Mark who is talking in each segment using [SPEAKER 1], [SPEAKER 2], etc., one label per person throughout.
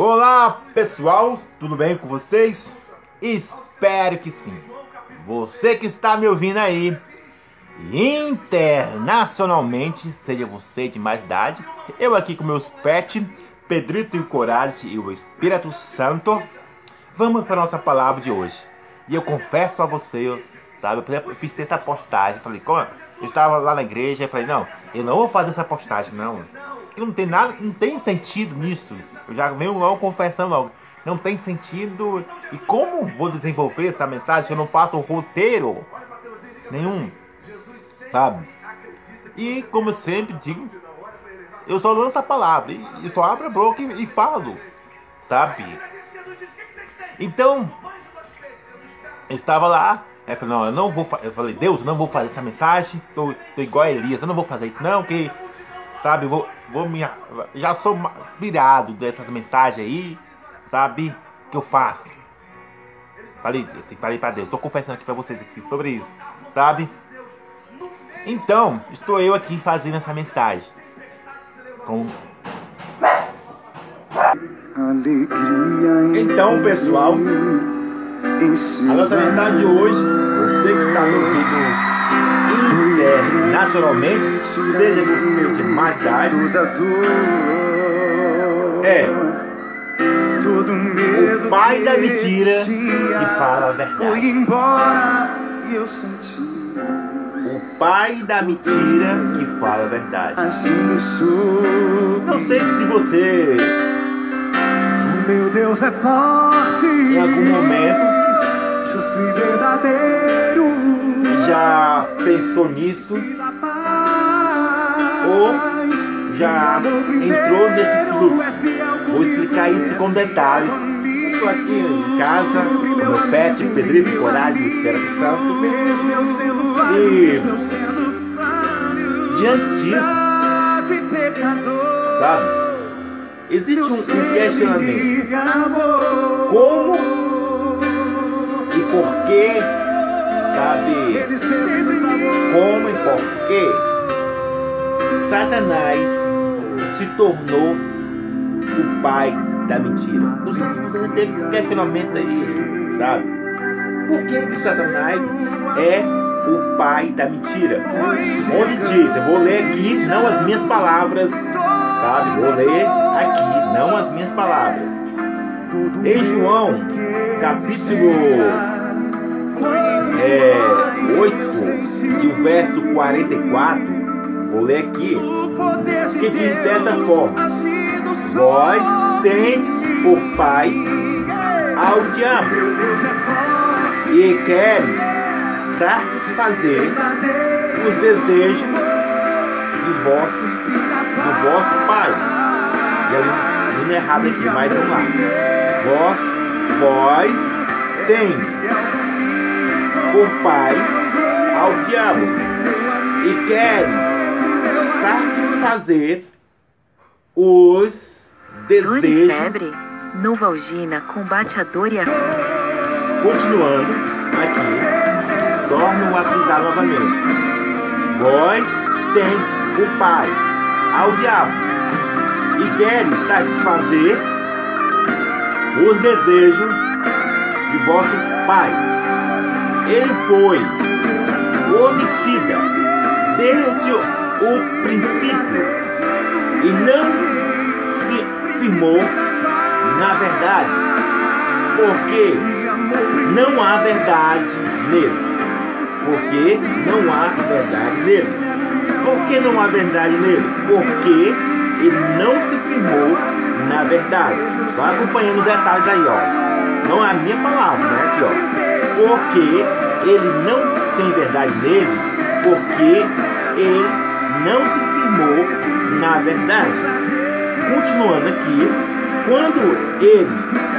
[SPEAKER 1] Olá pessoal, tudo bem com vocês? Espero que sim. Você que está me ouvindo aí, internacionalmente, seja você de mais idade, eu aqui com meus pets, Pedrito e Coragem e o Espírito Santo, vamos para a nossa palavra de hoje. E eu confesso a você, sabe, eu fiz essa postagem, falei, como? Eu estava lá na igreja falei, não, eu não vou fazer essa postagem, não não tem nada, não tem sentido nisso. Eu já venho logo confessando logo. Não tem sentido. E como vou desenvolver essa mensagem eu não faço roteiro nenhum? Sabe? E como eu sempre digo, eu só lanço a palavra. E só abro a boca e, e falo. Sabe? Então, eu estava lá. Eu falei, não, eu não vou Eu falei, Deus, eu não vou fazer essa mensagem. Tô, tô igual a Elias, eu não vou fazer isso, não, que sabe? Vou, vou me, já sou virado dessas mensagens aí, sabe? Que eu faço. Falei, assim, falei para Deus, estou confessando aqui para vocês aqui sobre isso, sabe? Então, estou eu aqui fazendo essa mensagem. Com... Então, pessoal, a nossa mensagem de hoje, você que está me ouvindo internacionalmente, seja no seu de mais idade, é o pai da mentira que fala a verdade. O pai da mentira que fala a verdade. Não sei se você.
[SPEAKER 2] Meu Deus é forte.
[SPEAKER 1] Em algum momento.
[SPEAKER 2] Justo e verdadeiro
[SPEAKER 1] já pensou nisso? Ou já entrou nesse fluxo? Vou explicar isso com detalhes. Estou aqui em casa, com meu pet, Pedrito Coragem, Espera Santo. E diante disso, sabe? Existe um, um questionamento. Como e por que sabe como e por que Satanás se tornou o pai da mentira. Não sei se você já teve esse questionamento aí, sabe? Por que, que Satanás é o pai da mentira? Onde diz, eu vou ler aqui, não as minhas palavras, sabe? Vou ler aqui, não as minhas palavras. Em João, capítulo é, 8 e o verso 44, vou ler aqui, que diz dessa forma: Vós tendes por pai ao diabo e queres satisfazer os desejos dos vossos, do vosso pai. E ali, não é errado aqui, mas vamos lá. Vós, vós tendes por pai ao diabo e queres satisfazer os desejos.
[SPEAKER 3] Febre, Novalgina combate a dor e a.
[SPEAKER 1] Continuando aqui, torno a frisar novamente. Vós tendes o pai ao diabo e queres satisfazer os desejos de vosso pai ele foi homicida desde o princípio e não se firmou na verdade, porque não há verdade nele. Porque não há verdade nele. Por que não há verdade nele? Porque ele não se firmou na verdade. Vai acompanhando os detalhes aí, ó. Não é a minha palavra, né? Aqui, ó porque ele não tem verdade nele, porque ele não se firmou na verdade. Continuando aqui, quando ele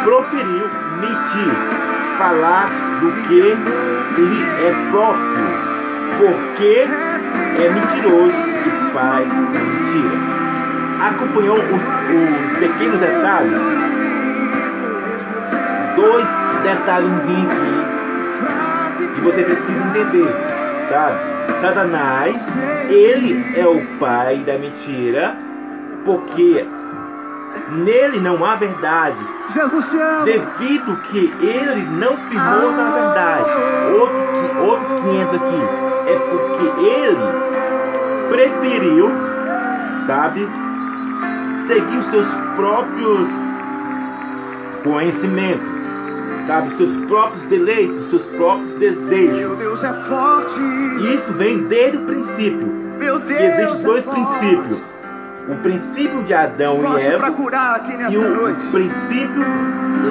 [SPEAKER 1] proferiu mentir, falar do que lhe é próprio, porque é mentiroso e da mentira. Acompanhou os, os pequenos detalhes? Dois detalhes que você precisa entender, sabe? Satanás, ele é o pai da mentira, porque nele não há verdade,
[SPEAKER 2] Jesus te ama.
[SPEAKER 1] devido que ele não firmou na verdade. Outro, que- outros 500 aqui é porque ele preferiu, sabe, seguir os seus próprios conhecimentos, sabe, seus próprios deleites, seus próprios desejos.
[SPEAKER 2] Meu Deus é forte.
[SPEAKER 1] E isso vem desde o princípio.
[SPEAKER 2] Meu Deus
[SPEAKER 1] existem dois
[SPEAKER 2] é
[SPEAKER 1] princípios: o princípio de Adão e
[SPEAKER 2] Forte para
[SPEAKER 1] Eva
[SPEAKER 2] curar aqui
[SPEAKER 1] e
[SPEAKER 2] nessa
[SPEAKER 1] o
[SPEAKER 2] noite.
[SPEAKER 1] princípio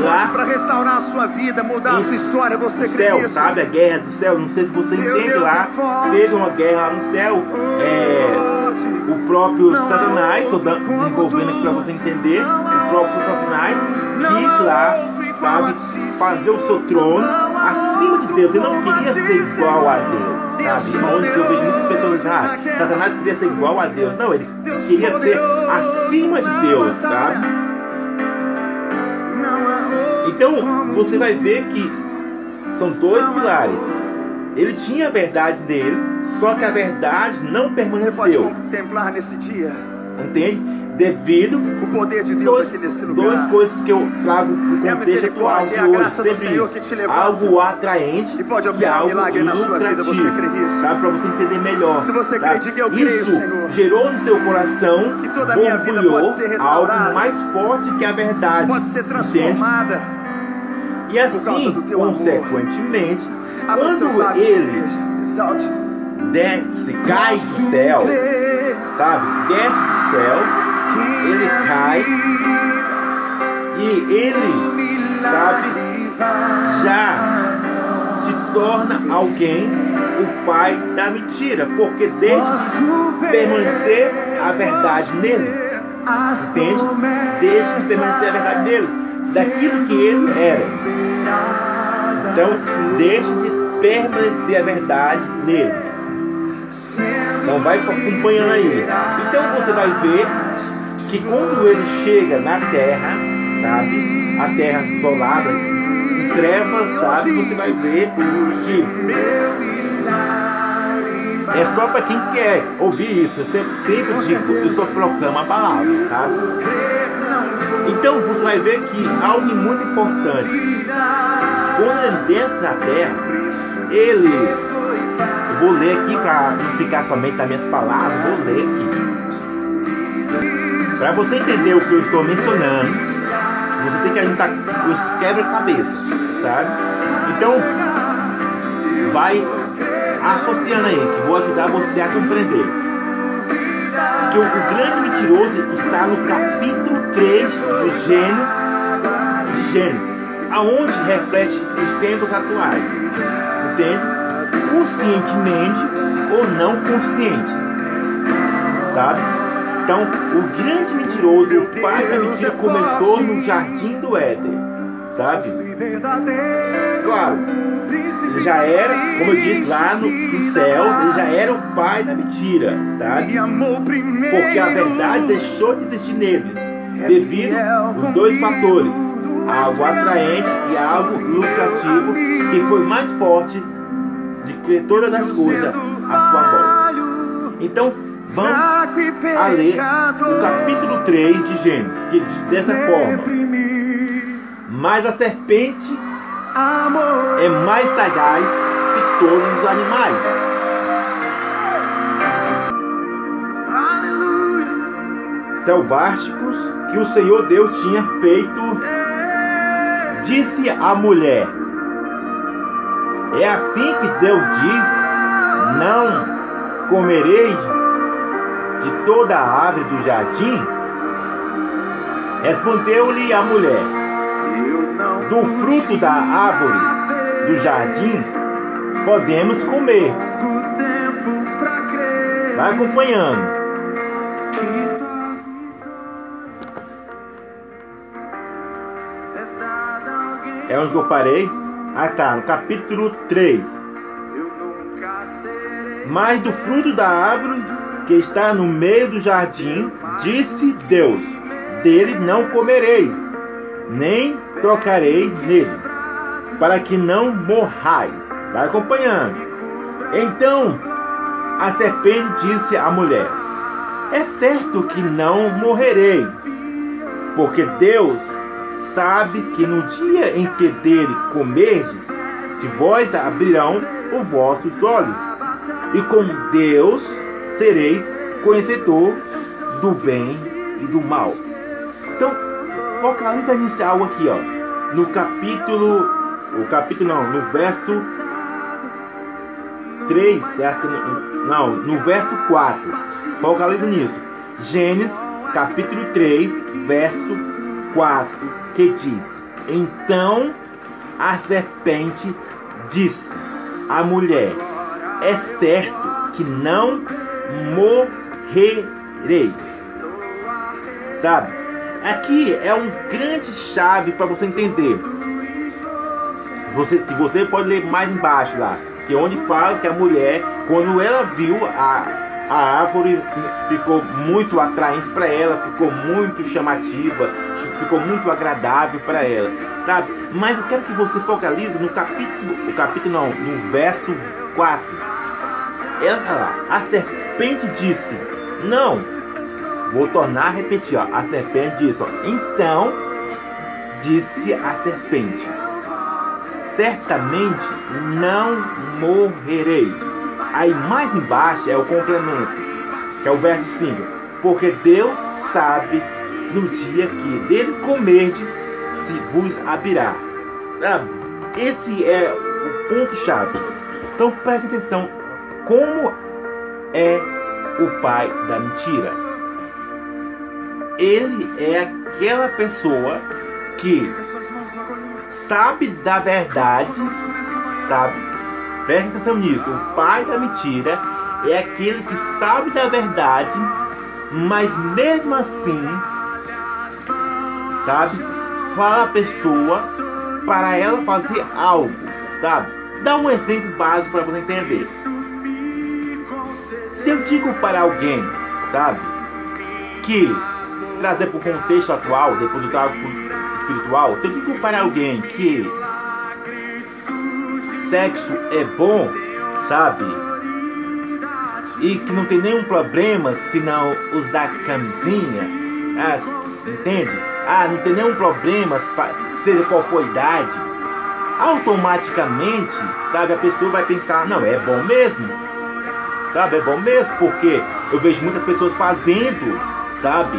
[SPEAKER 1] lá
[SPEAKER 2] para restaurar a sua vida, mudar a
[SPEAKER 1] E
[SPEAKER 2] sua história. Você crê
[SPEAKER 1] céu,
[SPEAKER 2] nisso?
[SPEAKER 1] sabe? A guerra do céu. Não sei se você
[SPEAKER 2] Meu
[SPEAKER 1] entende
[SPEAKER 2] Deus
[SPEAKER 1] lá.
[SPEAKER 2] é.
[SPEAKER 1] Teve uma guerra lá no céu. É,
[SPEAKER 2] Forte.
[SPEAKER 1] o próprio
[SPEAKER 2] Não
[SPEAKER 1] Satanás, estou desenvolvendo aqui para você entender. O próprio Satanás quis lá, sabe, fazer o seu trono acima de Deus. Ele não queria ser igual a. Deus, sabe? Onde eu vejo muitas pessoas ah. Satanás queria ser igual a Deus. Não, ele queria ser acima de Deus, sabe? Então você vai ver que são dois pilares. Ele tinha a verdade dele, só que a verdade não
[SPEAKER 2] Você pode
[SPEAKER 1] permaneceu.
[SPEAKER 2] contemplar nesse dia
[SPEAKER 1] Entende? Devido
[SPEAKER 2] o poder de Deus
[SPEAKER 1] duas,
[SPEAKER 2] aqui nesse lugar.
[SPEAKER 1] duas coisas que eu trago pro
[SPEAKER 2] É a
[SPEAKER 1] contexto de
[SPEAKER 2] é a
[SPEAKER 1] hoje.
[SPEAKER 2] graça do Senhor que te levanta.
[SPEAKER 1] Algo atraente
[SPEAKER 2] E pode
[SPEAKER 1] e
[SPEAKER 2] operar um
[SPEAKER 1] algo
[SPEAKER 2] milagre na sua vida, você crê nisso?
[SPEAKER 1] Sabe? Pra você entender melhor.
[SPEAKER 2] Se você
[SPEAKER 1] sabe?
[SPEAKER 2] crê, diga, eu creio,
[SPEAKER 1] Isso
[SPEAKER 2] Senhor.
[SPEAKER 1] gerou no seu coração
[SPEAKER 2] Que toda a minha vida pode ser restaurada.
[SPEAKER 1] algo mais forte que a verdade.
[SPEAKER 2] Pode ser
[SPEAKER 1] entende?
[SPEAKER 2] transformada.
[SPEAKER 1] E assim,
[SPEAKER 2] amor.
[SPEAKER 1] consequentemente,
[SPEAKER 2] seus
[SPEAKER 1] quando ele desce, cai do céu, sabe? Desce do céu ele cai e ele,
[SPEAKER 2] vai
[SPEAKER 1] já se torna alguém o pai da mentira, porque
[SPEAKER 2] ver
[SPEAKER 1] permanecer a verdade nele, entende? Deixa de permanecer a verdade nele, daquilo que ele era. Então, deixe de permanecer a verdade nele. Então, vai acompanhando aí. Então, você vai ver que quando ele chega na terra, sabe? A terra isolada, em trevas, sabe? Você vai ver que é só para quem quer ouvir isso. Eu sempre, sempre digo, eu só proclamo a palavra, sabe? Então você vai ver que algo muito importante. Quando ele desce na terra, ele. Eu vou ler aqui para não ficar somente nas minhas palavras, vou ler aqui. Para você entender o que eu estou mencionando, você tem que juntar os quebra-cabeças, sabe? Então, vai associando aí, que vou ajudar você a compreender. Que o, o grande mentiroso está no capítulo 3 do Gênesis, de Gênesis, aonde reflete os tempos atuais. Entende? Conscientemente ou não consciente. Sabe? Então, o grande mentiroso, o pai da mentira, começou no jardim do Éden. Sabe? Claro, ele já era, como eu disse lá no, no céu, ele já era o pai da mentira, sabe? Porque a verdade deixou de existir nele, devido aos dois fatores, algo atraente e algo lucrativo, que foi mais forte de todas as coisas à sua volta. Então, vamos a ler o capítulo 3 de Gênesis, que diz dessa forma: Mas a serpente é mais sagaz que todos os animais.
[SPEAKER 2] aleluia.
[SPEAKER 1] selváticos que o Senhor Deus tinha feito, disse a mulher: É assim que Deus diz: Não comerei de toda a árvore do jardim? Respondeu-lhe a mulher: Do fruto da árvore do jardim podemos comer. Vai acompanhando.
[SPEAKER 2] é.
[SPEAKER 1] É onde eu parei? Ah tá, no capítulo 3.
[SPEAKER 2] Eu nunca serei
[SPEAKER 1] Mas do fruto da árvore que está no meio do jardim, disse Deus: Dele não comerei, nem tocarei nele, para que não morrais. Vai acompanhando. Então a serpente disse à mulher: É certo que não morrerei. Porque Deus sabe que no dia em que dele comerdes, de vós abrirão os vossos olhos, e com Deus sereis conhecedor do bem e do mal. Então, nisso algo aqui, ó. No capítulo, o capítulo não, no verso 3, não, no verso 4. Focaliza nisso. Gênesis, capítulo 3, verso 4, que diz: Então a serpente disse à mulher: É certo que não morrerei. Sabe? Aqui é um grande chave para você entender. Você, se você pode ler mais embaixo lá, que é onde fala que a mulher, quando ela viu a, a árvore, ficou muito atraente para ela, ficou muito chamativa, ficou muito agradável para ela, sabe? Mas eu quero que você focalize no capítulo, o capítulo não, no verso 4. Ela a serpente disse, não, vou tornar a repetir, ó, a serpente disse, ó, então disse a serpente, certamente não morrerei. Aí mais embaixo é o complemento, que é o verso 5. Porque Deus sabe no dia que dele comerdes, se vos abrirá. Ah, esse é o ponto-chave. Então preste atenção. Como é o pai da mentira? Ele é aquela pessoa que sabe da verdade, sabe? Preste atenção nisso. O pai da mentira é aquele que sabe da verdade, mas mesmo assim, sabe? Fala a pessoa para ela fazer algo, sabe? Dá um exemplo básico para você entender. Se eu digo para alguém, sabe, que trazer para o contexto atual, depois do cálculo espiritual, se eu digo para alguém que sexo é bom, sabe? E que não tem nenhum problema se não usar camisinha, ah, entende? Ah, não tem nenhum problema, seja qual for a idade. Automaticamente, sabe, a pessoa vai pensar, não, é bom mesmo. Sabe, é bom mesmo, porque eu vejo muitas pessoas fazendo, sabe?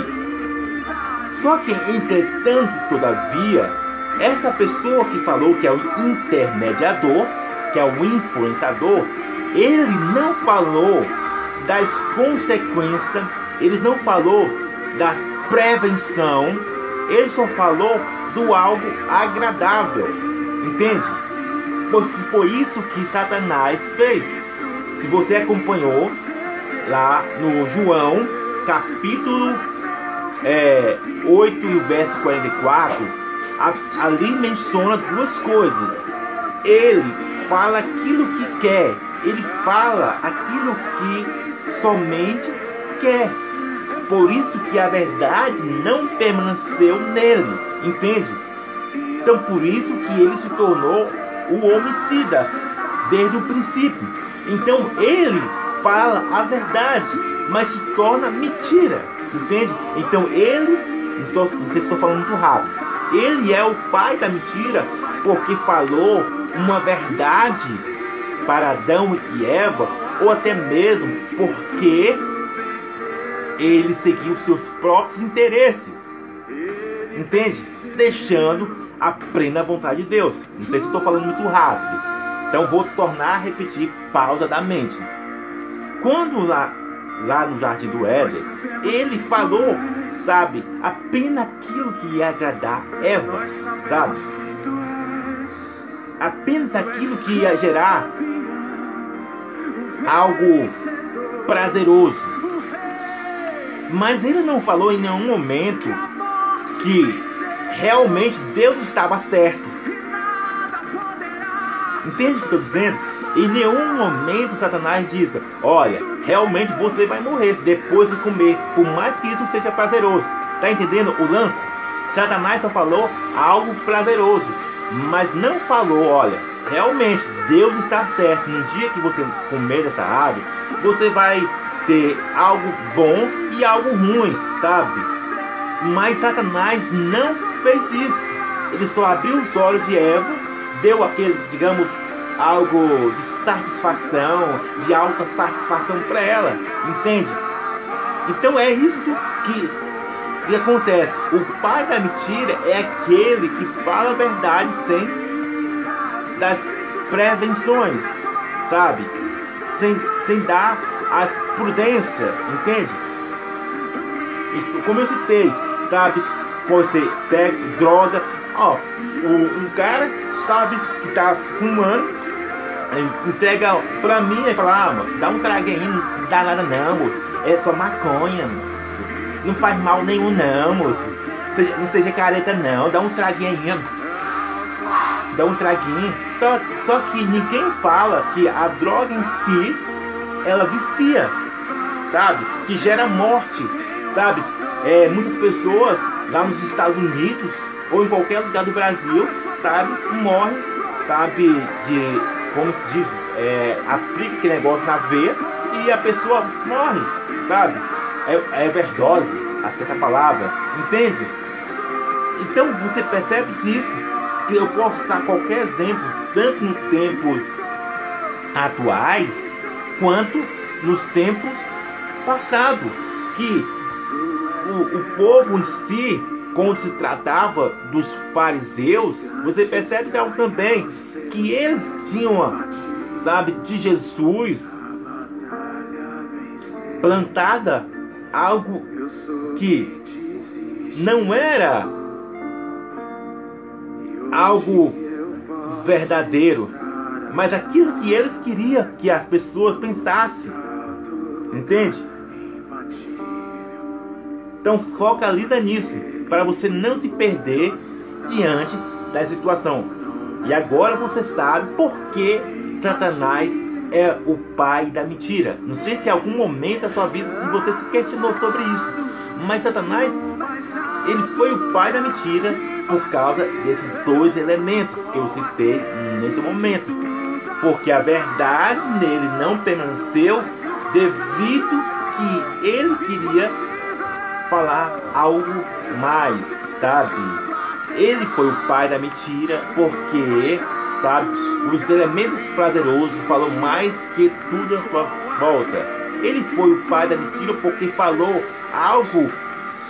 [SPEAKER 1] Só que, entretanto, todavia, essa pessoa que falou que é o intermediador, que é o influenciador, ele não falou das consequências, ele não falou das prevenção, ele só falou do algo agradável, entende? Porque foi isso que Satanás fez. Se você acompanhou lá no João, capítulo é, 8 e o verso 44, ali menciona duas coisas. Ele fala aquilo que quer, ele fala aquilo que somente quer. Por isso que a verdade não permaneceu nele, entende? Então por isso que ele se tornou o homicida desde o princípio. Então ele fala a verdade, mas se torna mentira, entende? Então ele, não sei se estou falando muito rápido, ele é o pai da mentira porque falou uma verdade para Adão e Eva, ou até mesmo porque ele seguiu seus próprios interesses. Entende? Deixando a plena vontade de Deus. Não sei se estou falando muito rápido. Então vou tornar a repetir pausadamente. Quando lá, lá no Jardim do Éden, ele falou, sabe, apenas aquilo que ia agradar Eva, sabe? Apenas aquilo que ia gerar algo prazeroso. Mas ele não falou em nenhum momento que realmente Deus estava certo. Entende o que eu estou dizendo? Em nenhum momento Satanás diz: Olha, realmente você vai morrer depois de comer, por mais que isso seja prazeroso. Tá entendendo o lance? Satanás só falou algo prazeroso, mas não falou: Olha, realmente Deus está certo. No dia que você comer dessa árvore, você vai ter algo bom e algo ruim, sabe? Mas Satanás não fez isso. Ele só abriu os olhos de Eva, deu aquele, digamos, algo de satisfação, de alta satisfação para ela, entende? Então é isso que, que acontece. O pai da mentira é aquele que fala a verdade sem das prevenções, sabe? Sem, sem dar a prudência, entende? E como eu citei, sabe? Pode ser sexo, droga. Ó, um cara, sabe, que tá fumando, entrega pra mim e fala, ah, moço, dá um traguinho, não dá nada não, moço. É só maconha, moço. Não faz mal nenhum não, moço. Seja, não seja careta não, dá um traguinho dá um traguinho. Só, só que ninguém fala que a droga em si, ela vicia, sabe? Que gera morte, sabe? É, muitas pessoas lá nos Estados Unidos ou em qualquer lugar do Brasil, sabe? Morrem, sabe? De, como se diz, é, aplica aquele negócio na veia e a pessoa morre, sabe? É, é acho que essa palavra, entende? Então você percebe isso, que eu posso dar qualquer exemplo, tanto nos tempos atuais, quanto nos tempos passados, que o, o povo em si, quando se tratava dos fariseus, você percebe algo também, que eles tinham, sabe, de Jesus plantada algo que não era algo verdadeiro, mas aquilo que eles queriam que as pessoas pensassem. Entende? Então focaliza nisso, para você não se perder diante da situação. E agora você sabe por que Satanás é o pai da mentira. Não sei se em algum momento da sua vida você se questionou sobre isso. Mas Satanás, ele foi o pai da mentira por causa desses dois elementos que eu citei nesse momento. Porque a verdade nele não permaneceu devido que ele queria falar algo mais, sabe? Ele foi o pai da mentira porque, sabe, os elementos prazerosos falou mais que tudo à sua volta. Ele foi o pai da mentira porque falou algo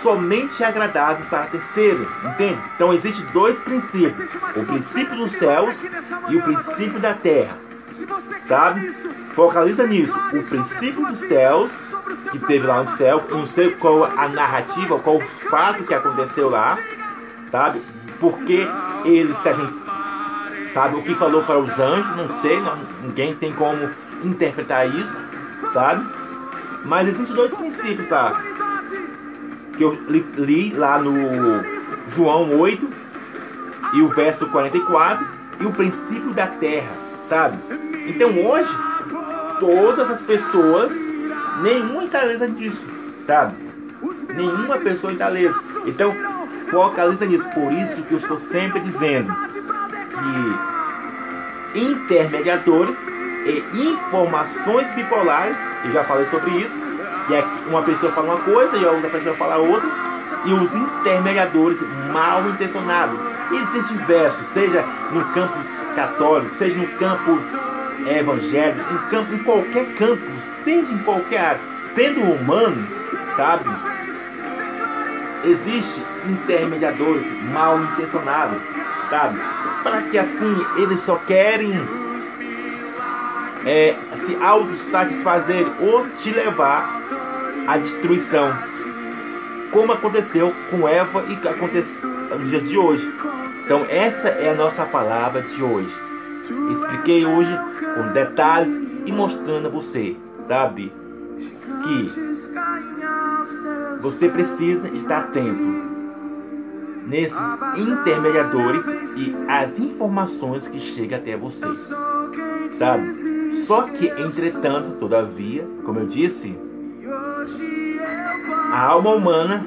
[SPEAKER 1] somente agradável para terceiro, entende? Então existem dois princípios: o princípio dos céus e o princípio da terra, sabe? Focaliza nisso. O princípio dos céus que teve lá no céu, não sei qual a narrativa, qual o fato que aconteceu lá, sabe? Porque eles se sabe? O que falou para os anjos, não sei, não, ninguém tem como interpretar isso, sabe? Mas existem dois princípios, tá? Que eu li, li lá no João 8 e o verso 44 e o princípio da terra, sabe? Então hoje, todas as pessoas, nenhuma está lesa disso, sabe? Nenhuma pessoa lesa. Então, focaliza nisso. Por isso que eu estou sempre dizendo de intermediadores e informações bipolares, eu já falei sobre isso, que é uma pessoa fala uma coisa e a outra pessoa fala outra, e os intermediadores mal intencionados. Existem diversos, seja no campo católico, seja no campo evangélico, em campo, em qualquer campo, seja em qualquer área, sendo humano, sabe? Existem intermediadores mal intencionados, sabe? para que assim eles só querem é, se autossatisfazer ou te levar à destruição. Como aconteceu com Eva e aconteceu nos dias de hoje. Então essa é a nossa palavra de hoje. Expliquei hoje com detalhes e mostrando a você, sabe, que você precisa estar atento nesses intermediadores e as informações que chegam até você. Sabe? Só que, entretanto, todavia, como eu disse, a alma humana,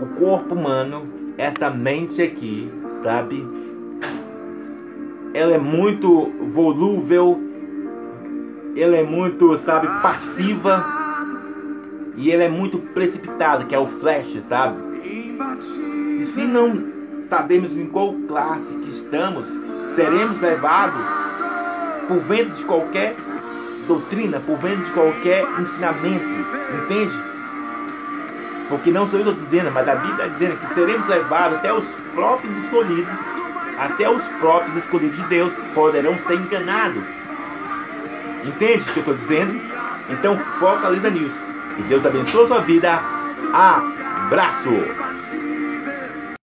[SPEAKER 1] o corpo humano, essa mente aqui, sabe? Ela é muito volúvel, ela é muito, sabe, passiva e ela é muito precipitada, que é o flash, sabe? E se não sabemos em qual classe que estamos, seremos levados por vento de qualquer doutrina, por vento de qualquer ensinamento, entende? Porque não sou eu que estou dizendo, mas a Bíblia está dizendo que seremos levados até os próprios escolhidos, até os próprios escolhidos de Deus poderão ser enganados. Entende o que eu estou dizendo? Então focaliza nisso. Que Deus abençoe a sua vida. Abraço!